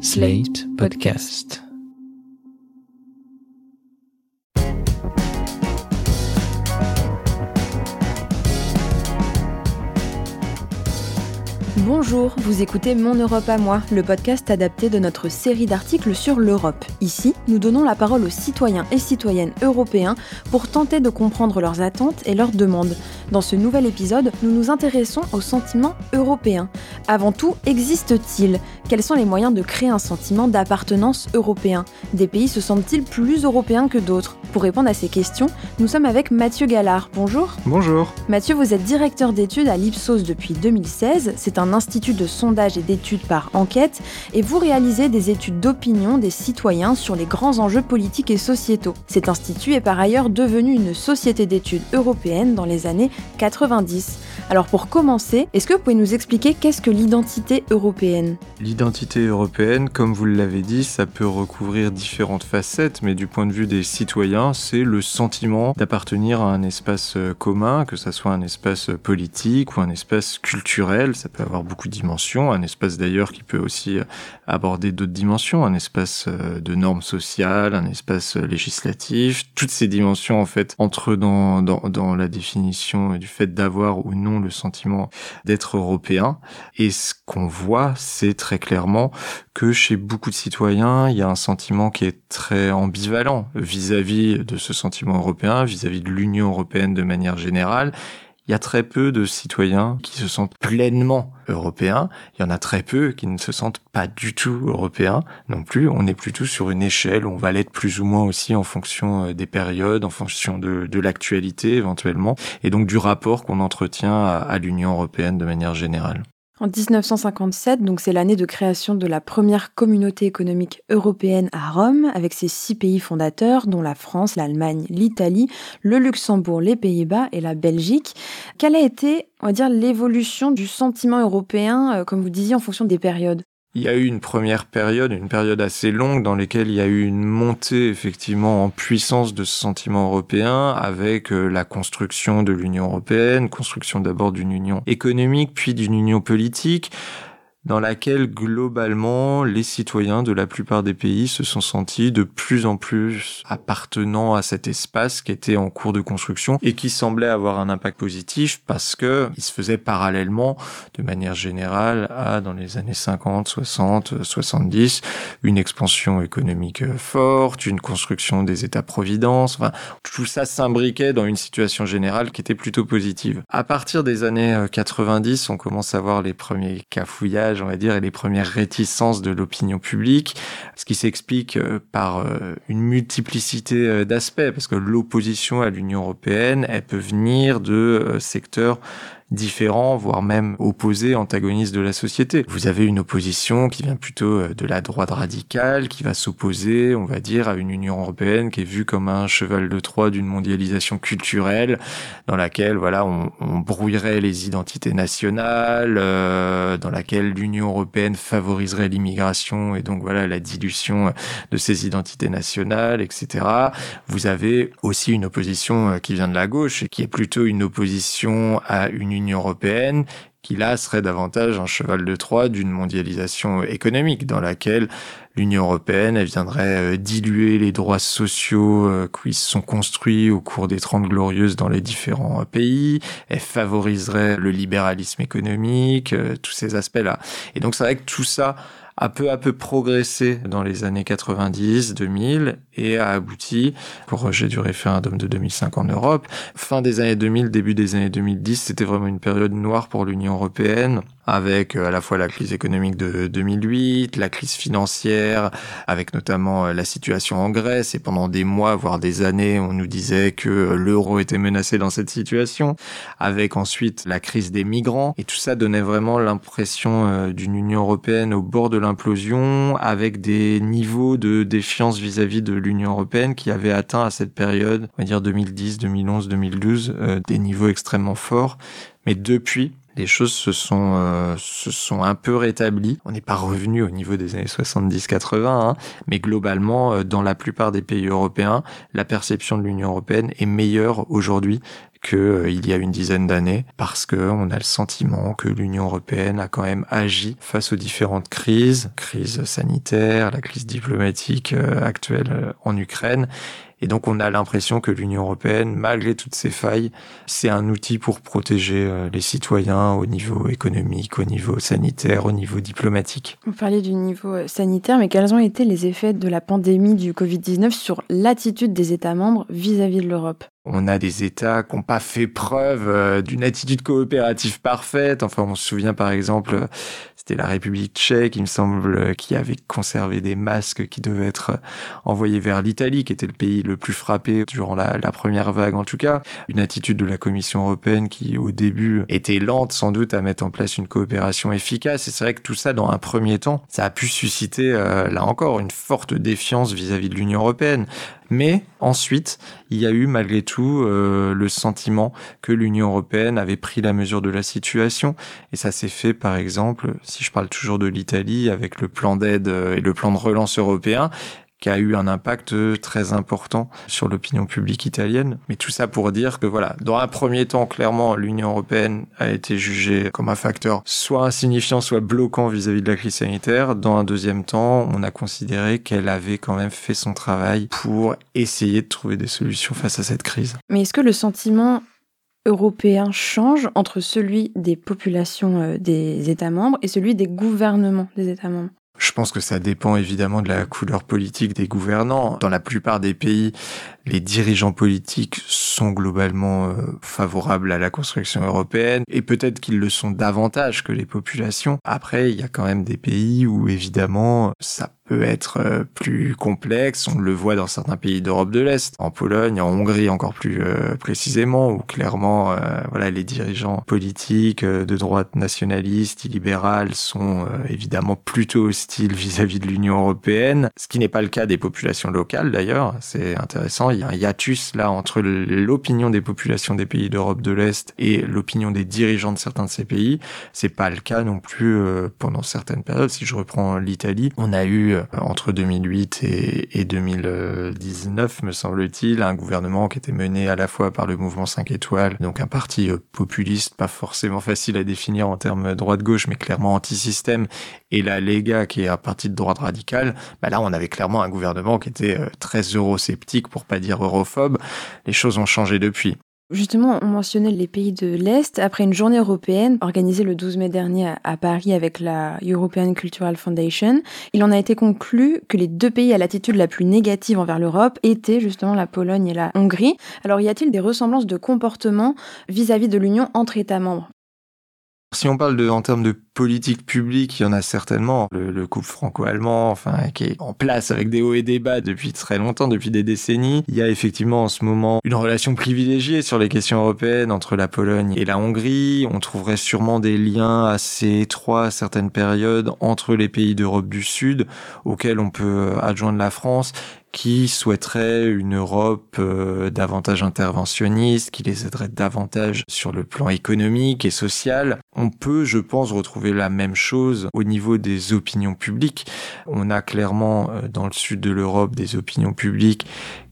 Slate Podcast. Bonjour, vous écoutez Mon Europe à moi, le podcast adapté de notre série d'articles sur l'Europe. Ici, nous donnons la parole aux citoyens et citoyennes européens pour tenter de comprendre leurs attentes et leurs demandes. Dans ce nouvel épisode, nous nous intéressons au sentiment européen. Avant tout, existe-t-il? Quels sont les moyens de créer un sentiment d'appartenance européen? Des pays se sentent-ils plus européens que d'autres? Pour répondre à ces questions, nous sommes avec Mathieu Gallard. Bonjour. Bonjour. Mathieu, vous êtes directeur d'études à l'Ipsos depuis 2016. C'est un institut de sondage et d'études par enquête et vous réalisez des études d'opinion des citoyens sur les grands enjeux politiques et sociétaux. Cet institut est par ailleurs devenu une société d'études européenne dans les années 90. Alors pour commencer, est-ce que vous pouvez nous expliquer qu'est-ce que l'identité européenne? L'identité européenne, comme vous l'avez dit, ça peut recouvrir différentes facettes, mais du point de vue des citoyens, c'est le sentiment d'appartenir à un espace euh, commun, que ça soit un espace politique ou un espace culturel, ça peut avoir beaucoup de dimensions, un espace d'ailleurs qui peut aussi euh, aborder d'autres dimensions, un espace euh, de normes sociales, un espace législatif, toutes ces dimensions en fait entrent dans, dans, dans la définition du fait d'avoir ou non le sentiment d'être européen. Et ce qu'on voit, c'est très clairement que chez beaucoup de citoyens, il y a un sentiment qui est très ambivalent vis-à-vis de ce sentiment européen, vis-à-vis de l'Union européenne de manière générale. Il y a très peu de citoyens qui se sentent pleinement européens. Il y en a très peu qui ne se sentent pas du tout européens non plus. On est plutôt sur une échelle où on va l'être plus ou moins aussi en fonction euh, des périodes, en fonction de, l'actualité éventuellement, et donc du rapport qu'on entretient à l'Union européenne de manière générale. En 1957, donc c'est l'année de création de la première communauté économique européenne à Rome, avec ses six pays fondateurs, dont la France, l'Allemagne, l'Italie, le Luxembourg, les Pays-Bas et la Belgique. Quelle a été, on va dire, l'évolution du sentiment européen, euh, comme vous disiez, en fonction des périodes? Il y a eu une première période, une période assez longue dans laquelle il y a eu une montée effectivement en puissance de ce sentiment européen avec euh, la construction de l'Union européenne, construction d'abord d'une union économique puis d'une union politique dans laquelle globalement les citoyens de la plupart des pays se sont sentis de plus en plus appartenant à cet espace qui était en cours de construction et qui semblait avoir un impact positif parce que il se faisait parallèlement de manière générale à dans les années 50, 60, 70 une expansion économique forte, une construction des États-providence, enfin tout ça s'imbriquait dans une situation générale qui était plutôt positive. À partir des années 90, on commence à voir les premiers cafouillages va dire, et les premières réticences de l'opinion publique, ce qui s'explique euh, par euh, une multiplicité euh, d'aspects, parce que l'opposition à l'Union européenne, elle peut venir de secteurs différents, voire même opposés, antagonistes de la société. Vous avez une opposition qui vient plutôt euh, de la droite radicale, qui va s'opposer, on va dire, à une Union européenne qui est vue comme un cheval de Troie d'une mondialisation culturelle, dans laquelle, voilà, on, brouillerait les identités nationales, euh, dans laquelle l'Union européenne favoriserait l'immigration et donc, voilà, la dilution de ces identités nationales, etc. Vous avez aussi une opposition euh, qui vient de la gauche et qui est plutôt une opposition à une Union européenne qui là serait davantage un cheval de Troie d'une mondialisation économique dans laquelle l'Union européenne elle viendrait euh, diluer les droits sociaux euh, qui sont construits au cours des Trente Glorieuses dans les différents euh, pays, elle favoriserait le libéralisme économique, tous ces aspects-là. Et donc c'est vrai que tout ça a peu à peu progressé dans les années 90, 2000 et a abouti au rejet du référendum de 2005 en Europe. Fin des années 2000, début des années 2010, c'était vraiment une période noire pour l'Union européenne avec euh, à la fois la crise économique de 2008, la crise financière, avec notamment euh, la situation en Grèce. Et pendant des mois, voire des années, on nous disait que euh, l'euro était menacé dans cette situation, avec ensuite la crise des migrants. Et tout ça donnait vraiment l'impression d'une Union européenne au bord de l'implosion, avec des niveaux de défiance vis-à-vis de l'Union européenne qui avaient atteint à cette période, on va dire 2010, 2011, 2012, des niveaux extrêmement forts. Mais depuis, les choses se sont, euh, se sont un peu rétablies. On n'est pas revenu au niveau des années 70-80, hein, mais globalement, euh, dans la plupart des pays européens, la perception de l'Union européenne est meilleure aujourd'hui qu'il euh, y a une dizaine d'années, parce qu'on a le sentiment que l'Union européenne a quand même agi face aux différentes crises, crise sanitaire, la crise diplomatique actuelle en Ukraine, et donc on a l'impression que l'Union européenne, malgré toutes ses failles, c'est un outil pour protéger euh, les citoyens au niveau économique, au niveau sanitaire, au niveau diplomatique. Vous parlez du niveau euh, sanitaire, mais quels ont été les effets de la pandémie du Covid-19 sur l'attitude des États membres vis-à-vis de l'Europe? On a des États qui n'ont pas fait preuve euh, d'une attitude coopérative parfaite. Enfin, on se souvient par exemple c'était la République tchèque, il me semble, qui avait conservé des masques qui devaient être envoyés vers l'Italie, qui était le pays le plus frappé durant la, première vague en tout cas. Une attitude de la Commission européenne qui, au début, était lente sans doute à mettre en place une coopération efficace. Et c'est vrai que tout ça, dans un premier temps, ça a pu susciter, euh, là encore, une forte défiance vis-à-vis -vis de l'Union européenne. Mais ensuite, il y a eu malgré tout euh, le sentiment que l'Union européenne avait pris la mesure de la situation. Et ça s'est fait, par exemple, si je parle toujours de l'Italie, avec le plan d'aide euh, et le plan de relance européen, qui a eu un impact très important sur l'opinion publique italienne. Mais tout ça pour dire que voilà, dans un premier temps, clairement, l'Union européenne a été jugée comme un facteur soit insignifiant, soit bloquant vis-à-vis de la crise sanitaire. Dans un deuxième temps, on a considéré qu'elle avait quand même fait son travail pour essayer de trouver des solutions face à cette crise. Mais est-ce que le sentiment européen change entre celui des populations euh, des États membres et celui des gouvernements des États membres? Je pense que ça dépend évidemment de la couleur politique des gouvernants. Dans la plupart des pays, les dirigeants politiques sont globalement euh, favorables à la construction européenne et peut-être qu'ils le sont davantage que les populations. Après, il y a quand même des pays où évidemment ça peut être euh, plus complexe. On le voit dans certains pays d'Europe de l'Est, en Pologne, en Hongrie encore plus euh, précisément, où clairement, voilà, les dirigeants politiques de droite nationaliste, illibérale sont évidemment plutôt hostiles vis-à-vis -vis de l'Union européenne, ce qui n'est pas le cas des populations locales d'ailleurs. C'est intéressant il y a un hiatus là entre l'opinion des populations des pays d'Europe de l'Est et l'opinion des dirigeants de certains de ces pays. C'est pas le cas non plus euh, pendant certaines périodes. Si je reprends l'Italie, on a eu euh, entre 2008 et, et 2019, me semble-t-il, un gouvernement qui était mené à la fois par le mouvement 5 étoiles, donc un parti euh, populiste, pas forcément facile à définir en termes droite-gauche, mais clairement anti-système, et la Lega, qui est un parti de droite radicale. Bah là, on avait clairement un gouvernement qui était très eurosceptique, pour pas dire europhobe. Les choses ont changé depuis. Justement, on mentionnait les pays de l'Est. Après une journée européenne organisée le 12 mai dernier à Paris avec la European Cultural Foundation, il en a été conclu que les deux pays à l'attitude la plus négative envers l'Europe étaient justement la Pologne et la Hongrie. Alors y a-t-il des ressemblances de comportement vis-à-vis de l'Union entre États membres? Si on parle de, en termes de politique publique, il y en a certainement. Le, couple franco-allemand, enfin, qui est en place avec des hauts et des bas depuis très longtemps, depuis des décennies. Il y a effectivement en ce moment une relation privilégiée sur les questions européennes entre la Pologne et la Hongrie. On trouverait sûrement des liens assez étroits à certaines périodes entre les pays d'Europe du Sud, auxquels on peut adjoindre la France qui souhaiteraient une Europe euh, davantage interventionniste, qui les aiderait davantage sur le plan économique et social. On peut, je pense, retrouver la même chose au niveau des opinions publiques. On a clairement euh, dans le sud de l'Europe des opinions publiques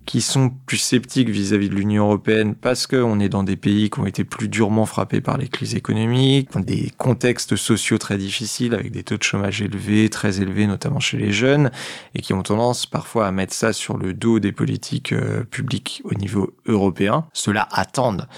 qui sont plus sceptiques vis-à-vis de l'Union européenne parce qu'on est dans des pays qui ont été plus durement frappés par les crises économiques, dans des contextes sociaux très difficiles avec des taux de chômage élevés, très élevés notamment chez les jeunes, et qui ont tendance parfois à mettre ça sur le dos des politiques euh, publiques au niveau européen. Cela attendent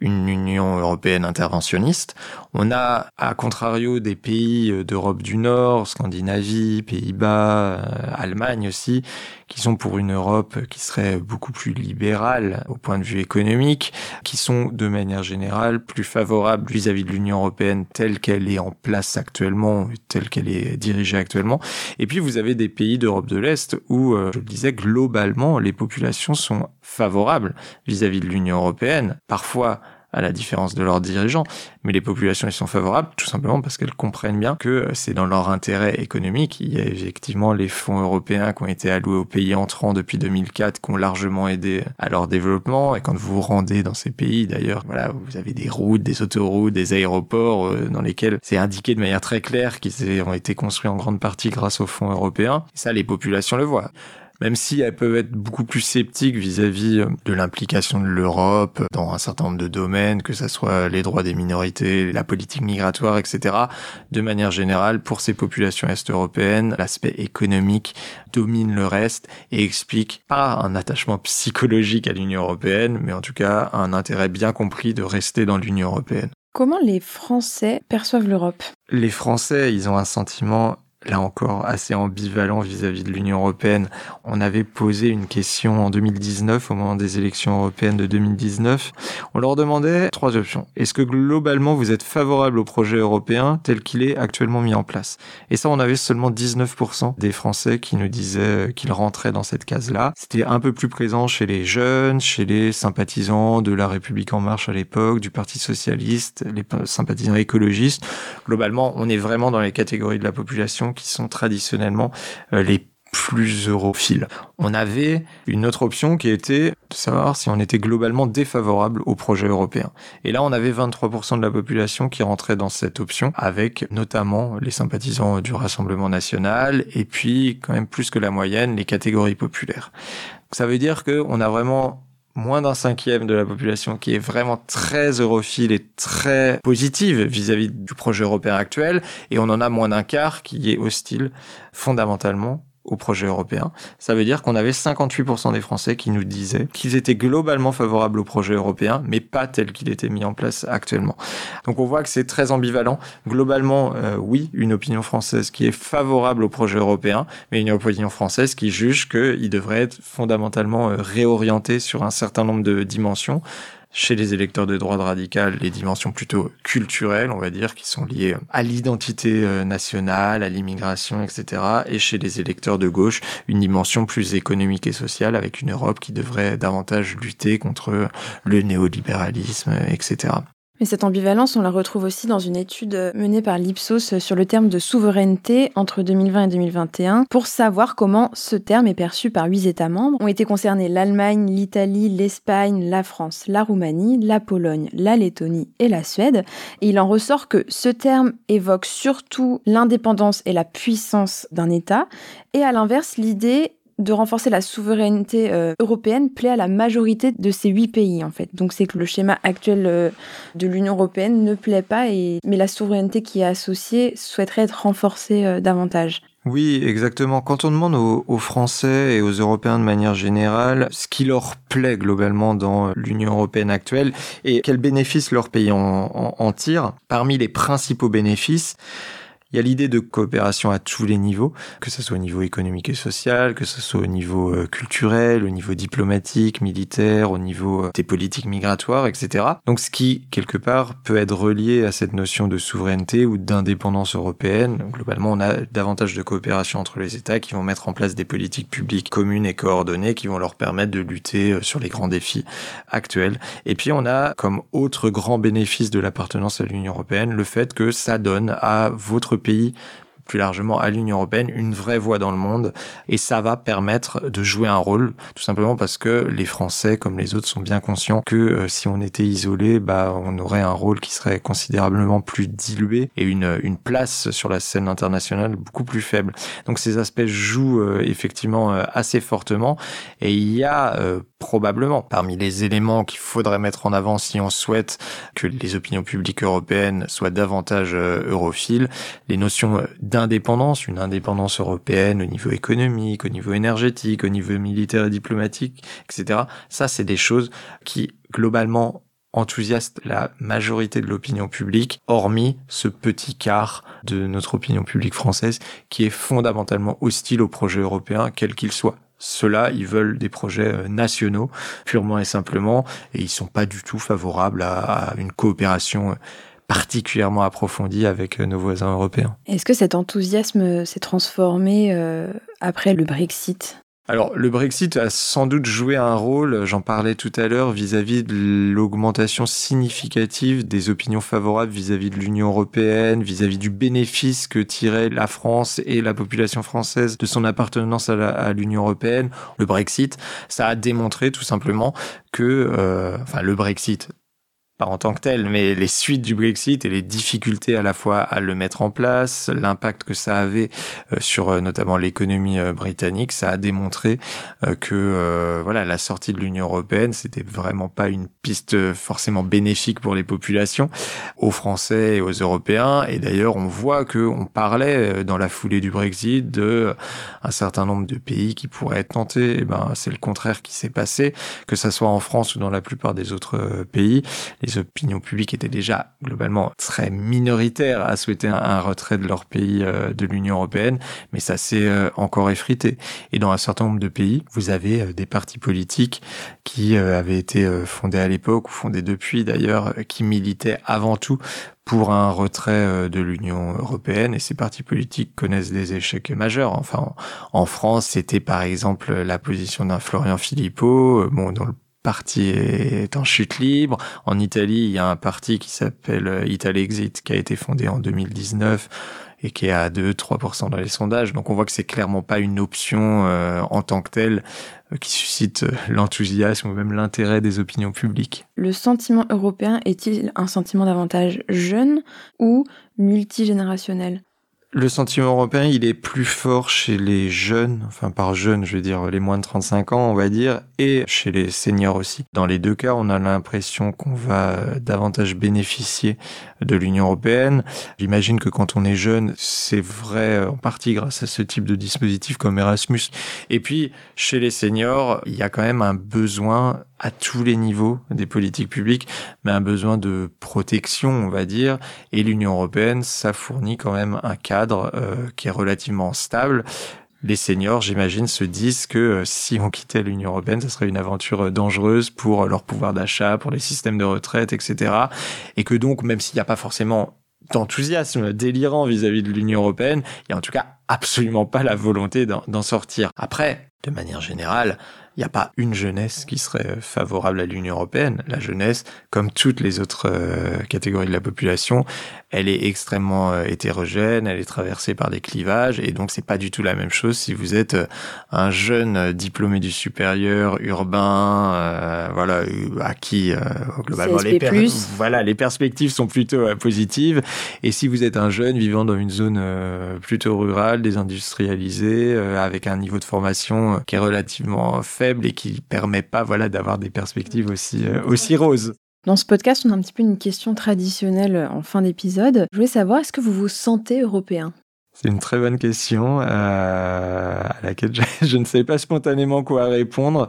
une Union européenne interventionniste. On a, à contrario, des pays euh, d'Europe du Nord, Scandinavie, Pays-Bas, euh, Allemagne aussi, qui sont pour une Europe qui serait beaucoup plus libérale au point de vue économique, qui sont de manière générale plus favorables vis-à-vis de l'Union européenne telle qu'elle est en place actuellement, telle qu'elle est dirigée actuellement. Et puis vous avez des pays d'Europe de l'Est où, euh, je le disais, globalement, les populations sont favorables vis-à-vis de l'Union européenne. Parfois, à la différence de leurs dirigeants. Mais les populations y sont favorables tout simplement parce qu'elles comprennent bien que euh, c'est dans leur intérêt économique. Il y a effectivement les fonds européens qui ont été alloués aux pays entrants depuis 2004 qui ont largement aidé à leur développement. Et quand vous vous rendez dans ces pays, d'ailleurs, voilà, vous avez des routes, des autoroutes, des aéroports euh, dans lesquels c'est indiqué de manière très claire qu'ils ont été construits en grande partie grâce aux fonds européens. Et ça, les populations le voient. Même si elles peuvent être beaucoup plus sceptiques vis-à-vis euh, de l'implication de l'Europe dans un certain nombre de domaines, que ce soit les droits des minorités, la politique migratoire, etc. De manière générale, pour ces populations est-européennes, l'aspect économique domine le reste et explique pas un attachement psychologique à l'Union européenne, mais en tout cas un intérêt bien compris de rester dans l'Union européenne. Comment les Français perçoivent l'Europe? Les Français, ils ont un sentiment là encore assez ambivalent vis-à-vis de l'Union européenne. On avait posé une question en 2019, au moment des élections européennes de 2019. On leur demandait trois options. Est-ce que globalement vous êtes favorable au projet européen tel qu'il est actuellement mis en place? Et ça, on avait seulement 19% des Français qui nous disaient qu'ils rentraient dans cette case-là. C'était un peu plus présent chez les jeunes, chez les sympathisants de la République en marche à l'époque, du Parti socialiste, les sympathisants écologistes. Globalement, on est vraiment dans les catégories de la population qui sont traditionnellement euh, les plus europhiles. On avait une autre option qui était de savoir si on était globalement défavorable au projet européen. Et là, on avait 23% de la population qui rentrait dans cette option, avec notamment les sympathisants du Rassemblement national, et puis quand même plus que la moyenne, les catégories populaires. Ça veut dire qu'on a vraiment moins d'un cinquième de la population qui est vraiment très europhile et très positive vis-à-vis du projet européen actuel, et on en a moins d'un quart qui est hostile fondamentalement au projet européen. Ça veut dire qu'on avait 58% des Français qui nous disaient qu'ils étaient globalement favorables au projet européen, mais pas tel qu'il était mis en place actuellement. Donc on voit que c'est très ambivalent. Globalement, euh, oui, une opinion française qui est favorable au projet européen, mais une opinion française qui juge qu'il devrait être fondamentalement euh, réorienté sur un certain nombre de dimensions chez les électeurs de droite radicale les dimensions plutôt culturelles, on va dire, qui sont liées à l'identité euh, nationale, à l'immigration, etc. Et chez les électeurs de gauche, une dimension plus économique et sociale avec une Europe qui devrait davantage lutter contre le néolibéralisme, etc. Mais cette ambivalence, on la retrouve aussi dans une étude menée par l'Ipsos sur le terme de souveraineté entre 2020 et 2021 pour savoir comment ce terme est perçu par huit États membres. Ont été concernés l'Allemagne, l'Italie, l'Espagne, la France, la Roumanie, la Pologne, la Lettonie et la Suède. Et il en ressort que ce terme évoque surtout l'indépendance et la puissance d'un État et à l'inverse l'idée de renforcer la souveraineté euh, européenne plaît à la majorité de ces huit pays en fait. Donc c'est que le schéma actuel euh, de l'Union européenne ne plaît pas, mais la souveraineté qui est associée souhaiterait être renforcée euh, davantage. Oui, exactement. Quand on demande aux, Français et aux Européens de manière générale ce qui leur plaît globalement dans l'Union européenne actuelle et quels bénéfices leur pays en, en tire, parmi les principaux bénéfices, il y a l'idée de coopération à tous les niveaux, que ce soit au niveau économique et social, que ce soit au niveau euh, culturel, au niveau diplomatique, militaire, au niveau euh, des politiques migratoires, etc. Donc ce qui, quelque part, peut être relié à cette notion de souveraineté ou d'indépendance européenne. globalement, on a davantage de coopération entre les États qui vont mettre en place des politiques publiques communes et coordonnées qui vont leur permettre de lutter euh, sur les grands défis actuels. Et puis on a comme autre grand bénéfice de l'appartenance à l'Union européenne le fait que ça donne à votre pays plus largement à l'Union européenne une vraie voix dans le monde. Et ça va permettre de jouer un rôle tout simplement parce que les Français comme les autres sont bien conscients que euh, si on était isolé bah on aurait un rôle qui serait considérablement plus dilué et une, une place sur la scène internationale beaucoup plus faible. Donc ces aspects jouent euh, effectivement euh, assez fortement. Et il y a probablement parmi les éléments qu'il faudrait mettre en avant si on souhaite que les opinions publiques européennes soient davantage europhiles les notions d'indépendance, une indépendance européenne au niveau économique, au niveau énergétique, au niveau militaire et diplomatique, etc. Ça, c'est des choses qui, globalement, enthousiastent la majorité de l'opinion publique, hormis ce petit quart de notre opinion publique française qui est fondamentalement hostile au projet européen, quel qu'il soit. Ceux-là, ils veulent des projets euh, nationaux, purement et simplement, et ils sont pas du tout favorables à une coopération euh, particulièrement approfondie avec euh, nos voisins européens. Est-ce que cet enthousiasme s'est transformé après le Brexit? Alors, le Brexit a sans doute joué un rôle, j'en parlais tout à l'heure, vis-à-vis de l'augmentation significative des opinions favorables vis-à-vis de l'Union européenne, vis-à-vis du bénéfice que tirait la France et la population française de son appartenance à l'Union européenne. Le Brexit, ça a démontré tout simplement que, euh, enfin, le Brexit, pas en tant que tel, mais les suites du Brexit et les difficultés à la fois à le mettre en place, l'impact que ça avait euh, sur euh, notamment l'économie euh, britannique, ça a démontré que voilà la sortie de l'Union européenne, c'était vraiment pas une piste forcément bénéfique pour les populations, aux Français et aux Européens. Et d'ailleurs, on voit que on parlait dans la foulée du Brexit de un certain nombre de pays qui pourraient être tentés. Et eh ben, c'est le contraire qui s'est passé, que ça soit en France ou dans la plupart des autres pays les opinions publiques étaient déjà globalement très minoritaires à souhaiter un, retrait de leur pays euh, de l'Union européenne, mais ça s'est euh, encore effrité. Et dans un certain nombre de pays, vous avez euh, des partis politiques qui avaient été fondés à l'époque ou fondés depuis d'ailleurs, qui militaient avant tout pour un retrait de l'Union européenne et ces partis politiques connaissent des échecs majeurs. Enfin, en France, c'était par exemple la position d'un Florian Philippot, bon, dont le parti est en chute libre. En Italie, il y a un parti qui s'appelle Italexit qui a été fondé en 2019 et qui est à 2-3% dans les sondages. Donc on voit que c'est clairement pas une option euh, en tant que telle euh, qui suscite euh, l'enthousiasme ou même l'intérêt des opinions publiques. Le sentiment européen est-il un sentiment davantage jeune ou multigénérationnel? Le sentiment européen, il est plus fort chez les jeunes, enfin par jeunes, je veux dire les moins de 35 ans, on va dire, et chez les seniors aussi. Dans les deux cas, on a l'impression qu'on va davantage bénéficier de l'Union européenne. J'imagine que quand on est jeune, c'est vrai en partie grâce à ce type de dispositif comme Erasmus. Et puis, chez les seniors, il y a quand même un besoin à tous les niveaux des politiques publiques, mais un besoin de protection, on va dire. Et l'Union européenne, ça fournit quand même un cadre euh, qui est relativement stable. Les seniors, j'imagine, se disent que euh, si on quittait l'Union européenne, ce serait une aventure euh, dangereuse pour leur pouvoir d'achat, pour les systèmes de retraite, etc. Et que donc, même s'il n'y a pas forcément d'enthousiasme délirant vis-à-vis -vis de l'Union européenne, il n'y a en tout cas absolument pas la volonté d'en sortir. Après, de manière générale, il n'y a pas une jeunesse qui serait favorable à l'Union européenne. La jeunesse, comme toutes les autres euh, catégories de la population, elle est extrêmement euh, hétérogène, elle est traversée par des clivages, et donc c'est pas du tout la même chose si vous êtes euh, un jeune diplômé du supérieur, urbain, voilà, à qui globalement les, voilà, les perspectives sont plutôt positives, et si vous êtes un jeune vivant dans une zone plutôt rurale, désindustrialisée, avec un niveau de formation qui est relativement faible, et qui permet pas voilà d'avoir des perspectives aussi euh, aussi roses. Dans ce podcast, on a un petit peu une question traditionnelle euh, en fin d'épisode. Je voulais savoir, est-ce que vous vous sentez européen? C'est une très bonne question euh, à laquelle je, ne sais pas spontanément quoi répondre.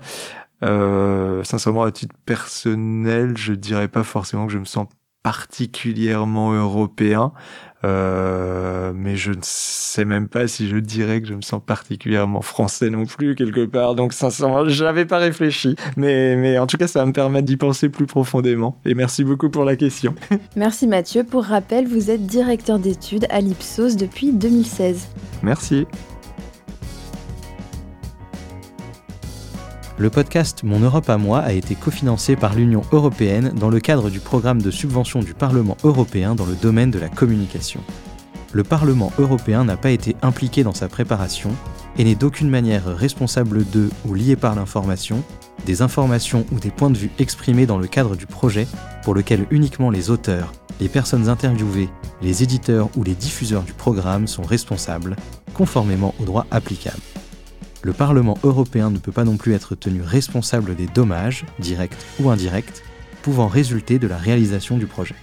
sincèrement, à titre personnel, je dirais pas forcément que je me sens particulièrement européen. Euh, mais je ne sais même pas si je dirais que je me sens particulièrement français non plus quelque part. Donc sincèrement, je n'avais pas réfléchi, mais mais en tout cas, ça va me permettre d'y penser plus profondément. Et merci beaucoup pour la question. Merci Mathieu. Pour rappel, vous êtes directeur d'études à l'Ipsos depuis 2016. Merci. Le podcast Mon Europe à moi a été cofinancé par l'Union européenne dans le cadre du programme de subvention du Parlement européen dans le domaine de la communication. Le Parlement européen n'a pas été impliqué dans sa préparation et n'est d'aucune manière responsable de ou lié par l'information, des informations ou des points de vue exprimés dans le cadre du projet pour lequel uniquement les auteurs, les personnes interviewées, les éditeurs ou les diffuseurs du programme sont responsables, conformément au droit applicable le Parlement européen ne peut pas non plus être tenu responsable des dommages, directs ou indirects, pouvant résulter de la réalisation du projet.